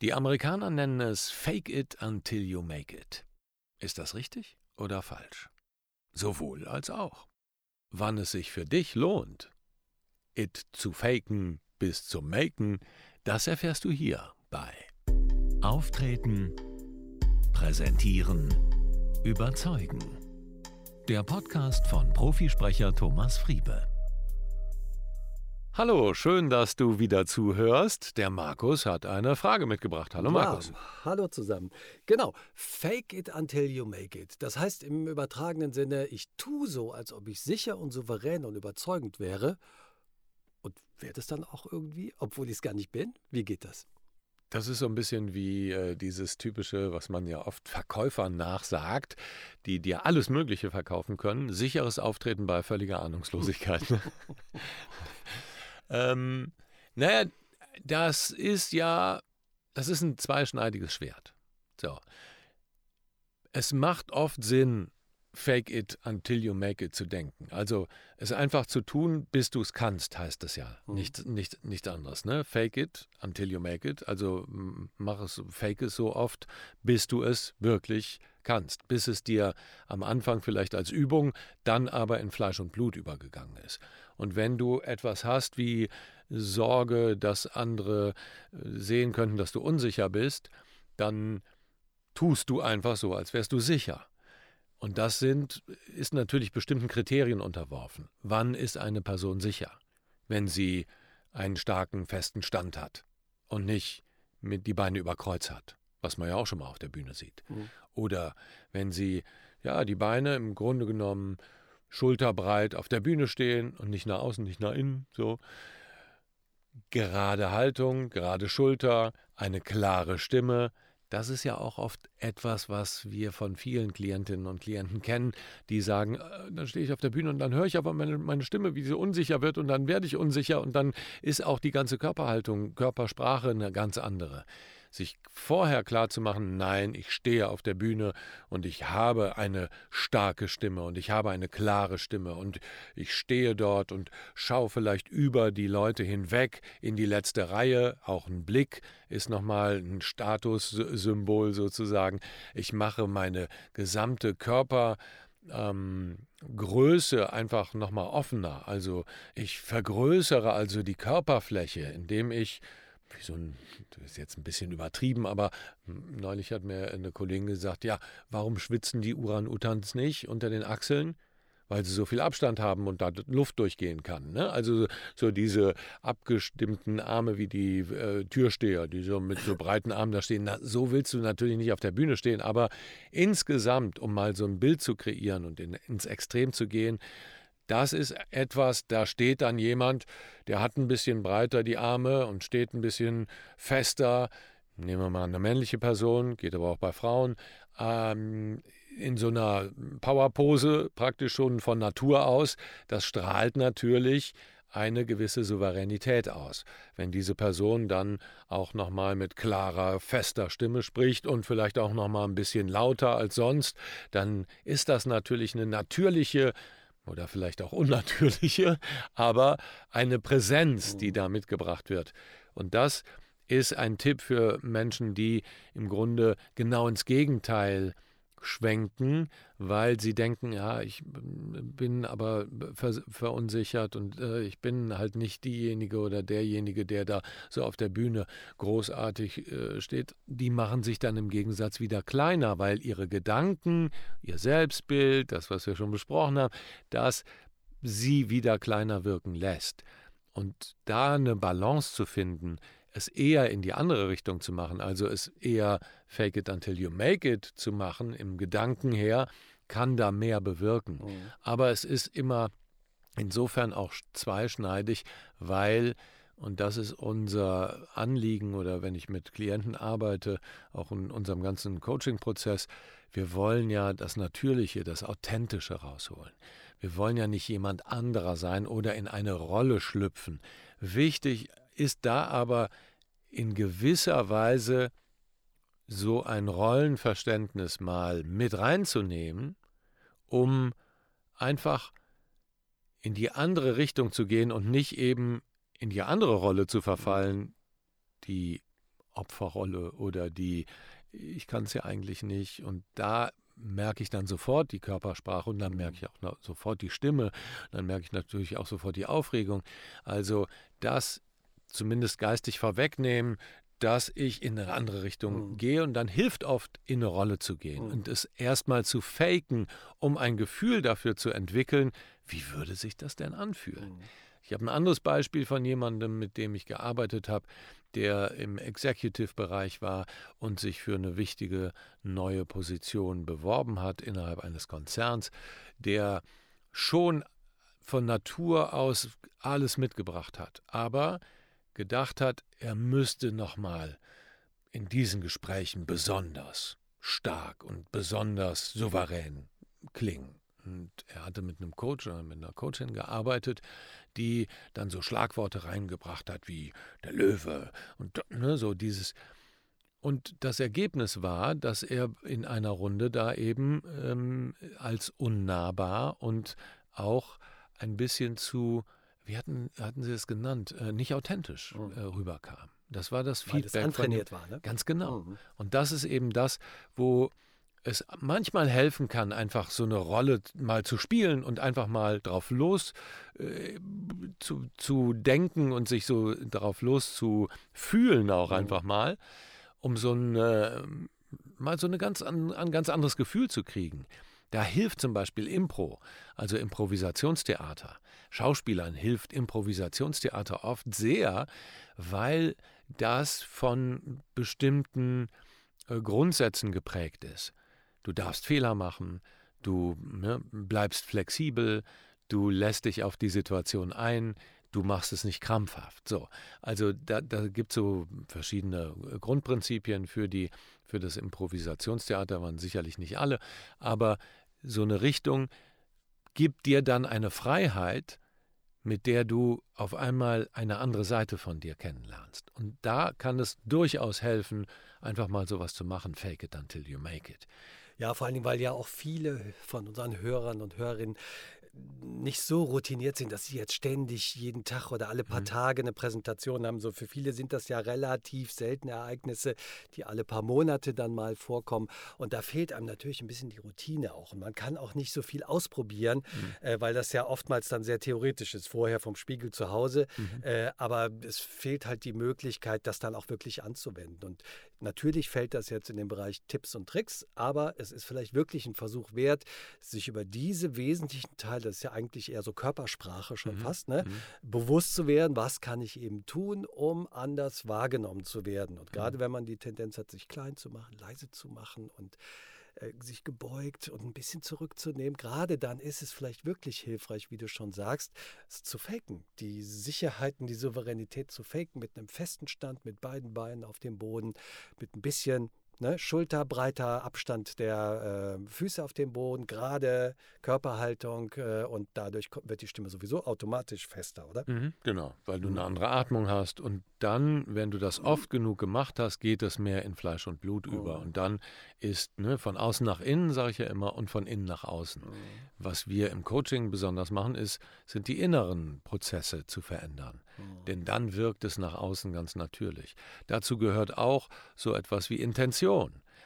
Die Amerikaner nennen es Fake it until you make it. Ist das richtig oder falsch? Sowohl als auch. Wann es sich für dich lohnt, it zu faken bis zum Maken, das erfährst du hier bei Auftreten, Präsentieren, Überzeugen. Der Podcast von Profisprecher Thomas Friebe. Hallo, schön, dass du wieder zuhörst. Der Markus hat eine Frage mitgebracht. Hallo Markus. Ja, hallo zusammen. Genau, fake it until you make it. Das heißt im übertragenen Sinne, ich tue so, als ob ich sicher und souverän und überzeugend wäre und werde es dann auch irgendwie, obwohl ich es gar nicht bin. Wie geht das? Das ist so ein bisschen wie äh, dieses typische, was man ja oft Verkäufern nachsagt, die dir alles Mögliche verkaufen können. Sicheres Auftreten bei völliger Ahnungslosigkeit. Ähm, naja, das ist ja, das ist ein zweischneidiges Schwert. So. Es macht oft Sinn, fake it until you make it zu denken. Also es einfach zu tun, bis du es kannst, heißt es ja. Mhm. Nicht, nicht, nichts anderes. Ne? Fake it until you make it. Also mach es, fake es so oft, bis du es wirklich kannst. Bis es dir am Anfang vielleicht als Übung, dann aber in Fleisch und Blut übergegangen ist. Und wenn du etwas hast wie Sorge, dass andere äh, sehen könnten, dass du unsicher bist, dann tust du einfach so, als wärst du sicher. Und das sind, ist natürlich bestimmten Kriterien unterworfen. Wann ist eine Person sicher? Wenn sie einen starken, festen Stand hat und nicht mit die Beine über Kreuz hat, was man ja auch schon mal auf der Bühne sieht. Mhm. Oder wenn sie ja die Beine im Grunde genommen schulterbreit auf der Bühne stehen und nicht nach außen, nicht nach innen, so. Gerade Haltung, gerade Schulter, eine klare Stimme. Das ist ja auch oft etwas, was wir von vielen Klientinnen und Klienten kennen, die sagen, äh, dann stehe ich auf der Bühne und dann höre ich aber meine, meine Stimme, wie sie unsicher wird und dann werde ich unsicher und dann ist auch die ganze Körperhaltung, Körpersprache eine ganz andere sich vorher klar zu machen, nein, ich stehe auf der Bühne und ich habe eine starke Stimme und ich habe eine klare Stimme und ich stehe dort und schaue vielleicht über die Leute hinweg in die letzte Reihe, auch ein Blick ist nochmal ein Statussymbol sozusagen. Ich mache meine gesamte Körper ähm, Größe einfach nochmal offener. Also ich vergrößere also die Körperfläche, indem ich wie so ein, das ist jetzt ein bisschen übertrieben, aber neulich hat mir eine Kollegin gesagt, ja, warum schwitzen die Uran-Utans nicht unter den Achseln? Weil sie so viel Abstand haben und da Luft durchgehen kann. Ne? Also so diese abgestimmten Arme wie die äh, Türsteher, die so mit so breiten Armen da stehen. Na, so willst du natürlich nicht auf der Bühne stehen, aber insgesamt, um mal so ein Bild zu kreieren und in, ins Extrem zu gehen, das ist etwas, da steht dann jemand, der hat ein bisschen breiter die Arme und steht ein bisschen fester. Nehmen wir mal eine männliche Person, geht aber auch bei Frauen, ähm, in so einer Powerpose praktisch schon von Natur aus. Das strahlt natürlich eine gewisse Souveränität aus. Wenn diese Person dann auch nochmal mit klarer, fester Stimme spricht und vielleicht auch nochmal ein bisschen lauter als sonst, dann ist das natürlich eine natürliche oder vielleicht auch unnatürliche, aber eine Präsenz, die mhm. da mitgebracht wird. Und das ist ein Tipp für Menschen, die im Grunde genau ins Gegenteil schwenken, weil sie denken, ja, ich bin aber ver verunsichert und äh, ich bin halt nicht diejenige oder derjenige, der da so auf der Bühne großartig äh, steht. Die machen sich dann im Gegensatz wieder kleiner, weil ihre Gedanken, ihr Selbstbild, das, was wir schon besprochen haben, das sie wieder kleiner wirken lässt. Und da eine Balance zu finden, es eher in die andere Richtung zu machen, also es eher fake it until you make it zu machen, im Gedanken her, kann da mehr bewirken. Mhm. Aber es ist immer insofern auch zweischneidig, weil, und das ist unser Anliegen oder wenn ich mit Klienten arbeite, auch in unserem ganzen Coaching-Prozess, wir wollen ja das Natürliche, das Authentische rausholen. Wir wollen ja nicht jemand anderer sein oder in eine Rolle schlüpfen. Wichtig ist da aber in gewisser Weise so ein Rollenverständnis mal mit reinzunehmen, um einfach in die andere Richtung zu gehen und nicht eben in die andere Rolle zu verfallen, die Opferrolle oder die, ich kann es ja eigentlich nicht. Und da merke ich dann sofort die Körpersprache und dann merke ich auch sofort die Stimme. Dann merke ich natürlich auch sofort die Aufregung. Also das zumindest geistig vorwegnehmen, dass ich in eine andere Richtung mhm. gehe und dann hilft oft, in eine Rolle zu gehen mhm. und es erstmal zu faken, um ein Gefühl dafür zu entwickeln, wie würde sich das denn anfühlen. Mhm. Ich habe ein anderes Beispiel von jemandem, mit dem ich gearbeitet habe, der im Executive-Bereich war und sich für eine wichtige neue Position beworben hat innerhalb eines Konzerns, der schon von Natur aus alles mitgebracht hat, aber gedacht hat, er müsste nochmal in diesen Gesprächen besonders stark und besonders souverän klingen. Und er hatte mit einem Coach oder mit einer Coachin gearbeitet, die dann so Schlagworte reingebracht hat wie der Löwe und ne, so dieses. Und das Ergebnis war, dass er in einer Runde da eben ähm, als unnahbar und auch ein bisschen zu, wie hatten, hatten Sie es genannt, äh, nicht authentisch mhm. äh, rüberkam. Das war das Feedback. Weil das antrainiert war, ne? Ganz genau. Mhm. Und das ist eben das, wo es manchmal helfen kann, einfach so eine Rolle mal zu spielen und einfach mal drauf los äh, zu, zu denken und sich so darauf los zu fühlen auch mhm. einfach mal, um so ein, äh, mal so eine ganz, an, ein ganz anderes Gefühl zu kriegen. Da hilft zum Beispiel Impro, also Improvisationstheater. Schauspielern hilft Improvisationstheater oft sehr, weil das von bestimmten äh, Grundsätzen geprägt ist. Du darfst Fehler machen, du ne, bleibst flexibel, du lässt dich auf die Situation ein, du machst es nicht krampfhaft. So, also da, da gibt es so verschiedene Grundprinzipien für, die, für das Improvisationstheater, waren sicherlich nicht alle, aber so eine Richtung gibt dir dann eine Freiheit, mit der du auf einmal eine andere Seite von dir kennenlernst. Und da kann es durchaus helfen, einfach mal sowas zu machen, fake it until you make it. Ja, vor allen Dingen, weil ja auch viele von unseren Hörern und Hörerinnen nicht so routiniert sind, dass sie jetzt ständig jeden Tag oder alle paar mhm. Tage eine Präsentation haben. So für viele sind das ja relativ seltene Ereignisse, die alle paar Monate dann mal vorkommen. Und da fehlt einem natürlich ein bisschen die Routine auch. Und man kann auch nicht so viel ausprobieren, mhm. äh, weil das ja oftmals dann sehr theoretisch ist, vorher vom Spiegel zu Hause. Mhm. Äh, aber es fehlt halt die Möglichkeit, das dann auch wirklich anzuwenden. Und Natürlich fällt das jetzt in den Bereich Tipps und Tricks, aber es ist vielleicht wirklich ein Versuch wert, sich über diese wesentlichen Teile, das ist ja eigentlich eher so Körpersprache schon mhm. fast, ne, mhm. bewusst zu werden, was kann ich eben tun, um anders wahrgenommen zu werden. Und gerade mhm. wenn man die Tendenz hat, sich klein zu machen, leise zu machen und äh, sich gebeugt und ein bisschen zurückzunehmen. Gerade dann ist es vielleicht wirklich hilfreich, wie du schon sagst, es zu faken. Die Sicherheiten, die Souveränität zu faken mit einem festen Stand, mit beiden Beinen auf dem Boden, mit ein bisschen ne, schulterbreiter Abstand der äh, Füße auf dem Boden, gerade Körperhaltung äh, und dadurch wird die Stimme sowieso automatisch fester, oder? Mhm, genau, weil du eine andere Atmung hast und dann, wenn du das oft genug gemacht hast, geht es mehr in Fleisch und Blut oh. über und dann ist ne, von außen nach innen, sage ich ja immer, und von innen nach außen. Oh. Was wir im Coaching besonders machen, ist, sind die inneren Prozesse zu verändern. Oh. Denn dann wirkt es nach außen ganz natürlich. Dazu gehört auch so etwas wie Intention.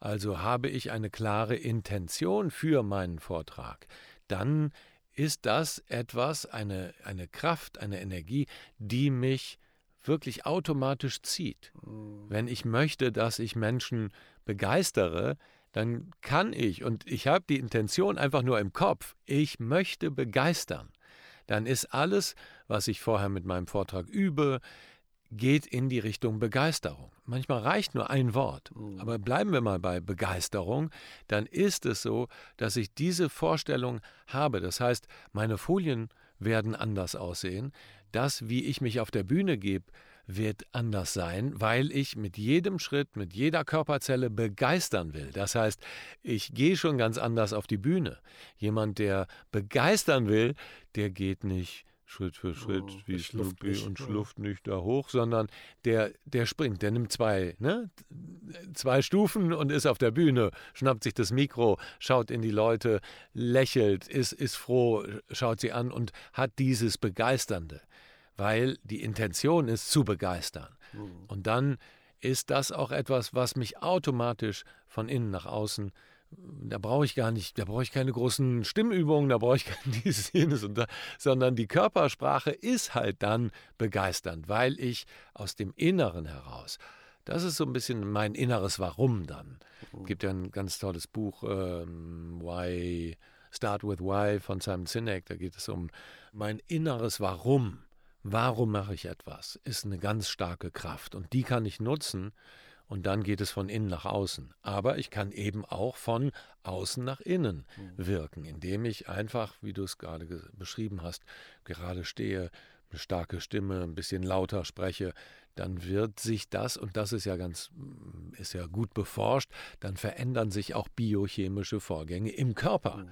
Also habe ich eine klare Intention für meinen Vortrag, dann ist das etwas, eine, eine Kraft, eine Energie, die mich wirklich automatisch zieht. Oh. Wenn ich möchte, dass ich Menschen begeistere, dann kann ich, und ich habe die Intention einfach nur im Kopf, ich möchte begeistern. Dann ist alles, was ich vorher mit meinem Vortrag übe, geht in die Richtung Begeisterung. Manchmal reicht nur ein Wort, mhm. aber bleiben wir mal bei Begeisterung, dann ist es so, dass ich diese Vorstellung habe. Das heißt, meine Folien werden anders aussehen. Das, wie ich mich auf der Bühne gebe, wird anders sein, weil ich mit jedem Schritt, mit jeder Körperzelle begeistern will. Das heißt, ich gehe schon ganz anders auf die Bühne. Jemand, der begeistern will, der geht nicht Schritt für Schritt oh, wie Snoopy und schlufft nicht da hoch, sondern der, der springt, der nimmt zwei, ne, zwei Stufen und ist auf der Bühne, schnappt sich das Mikro, schaut in die Leute, lächelt, ist, ist froh, schaut sie an und hat dieses Begeisternde weil die Intention ist zu begeistern. Mhm. Und dann ist das auch etwas, was mich automatisch von innen nach außen da brauche ich gar nicht, da brauche ich keine großen Stimmübungen, da brauche ich kein dieses, jenes sondern die Körpersprache ist halt dann begeisternd, weil ich aus dem Inneren heraus, das ist so ein bisschen mein inneres Warum dann. Es gibt ja ein ganz tolles Buch, ähm, Why, Start with Why von Simon Sinek, da geht es um mein inneres Warum. Warum mache ich etwas? Ist eine ganz starke Kraft und die kann ich nutzen, und dann geht es von innen nach außen. Aber ich kann eben auch von außen nach innen mhm. wirken, indem ich einfach, wie du es gerade beschrieben hast, gerade stehe, eine starke Stimme, ein bisschen lauter spreche, dann wird sich das, und das ist ja ganz, ist ja gut beforscht, dann verändern sich auch biochemische Vorgänge im Körper.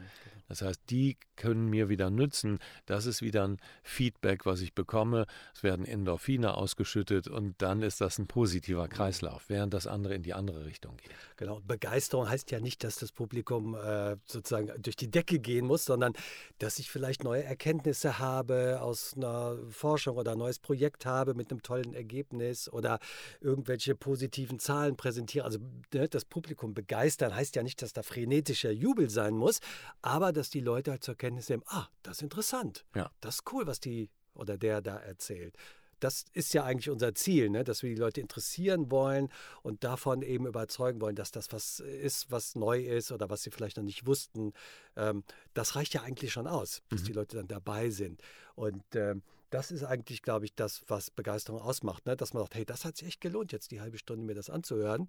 Das heißt, die können mir wieder nützen. Das ist wieder ein Feedback, was ich bekomme. Es werden Endorphine ausgeschüttet und dann ist das ein positiver Kreislauf, während das andere in die andere Richtung geht. Genau. Begeisterung heißt ja nicht, dass das Publikum äh, sozusagen durch die Decke gehen muss, sondern dass ich vielleicht neue Erkenntnisse habe aus einer Forschung oder ein neues Projekt habe mit einem tollen Ergebnis oder irgendwelche positiven Zahlen präsentiere. Also ne, das Publikum begeistern heißt ja nicht, dass da frenetischer Jubel sein muss, aber dass die Leute halt zur Kenntnis nehmen, ah, das ist interessant. Ja. Das ist cool, was die oder der da erzählt. Das ist ja eigentlich unser Ziel, ne? dass wir die Leute interessieren wollen und davon eben überzeugen wollen, dass das was ist, was neu ist oder was sie vielleicht noch nicht wussten. Ähm, das reicht ja eigentlich schon aus, bis mhm. die Leute dann dabei sind. Und ähm, das ist eigentlich, glaube ich, das, was Begeisterung ausmacht, ne? dass man sagt, hey, das hat sich echt gelohnt, jetzt die halbe Stunde mir das anzuhören.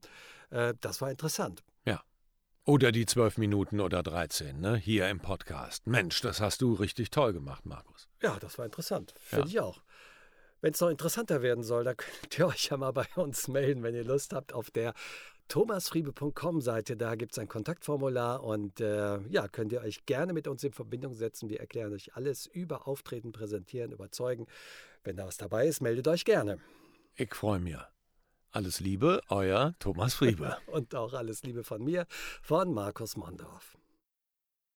Äh, das war interessant. Ja. Oder die zwölf Minuten oder 13, ne? Hier im Podcast. Mensch, das hast du richtig toll gemacht, Markus. Ja, das war interessant. Finde ja. ich auch. Wenn es noch interessanter werden soll, dann könnt ihr euch ja mal bei uns melden, wenn ihr Lust habt, auf der thomasfriebe.com Seite. Da gibt es ein Kontaktformular und äh, ja, könnt ihr euch gerne mit uns in Verbindung setzen. Wir erklären euch alles über Auftreten, Präsentieren, Überzeugen. Wenn da was dabei ist, meldet euch gerne. Ich freue mich. Alles Liebe, euer Thomas Friebe. Und auch alles Liebe von mir, von Markus Mondorf.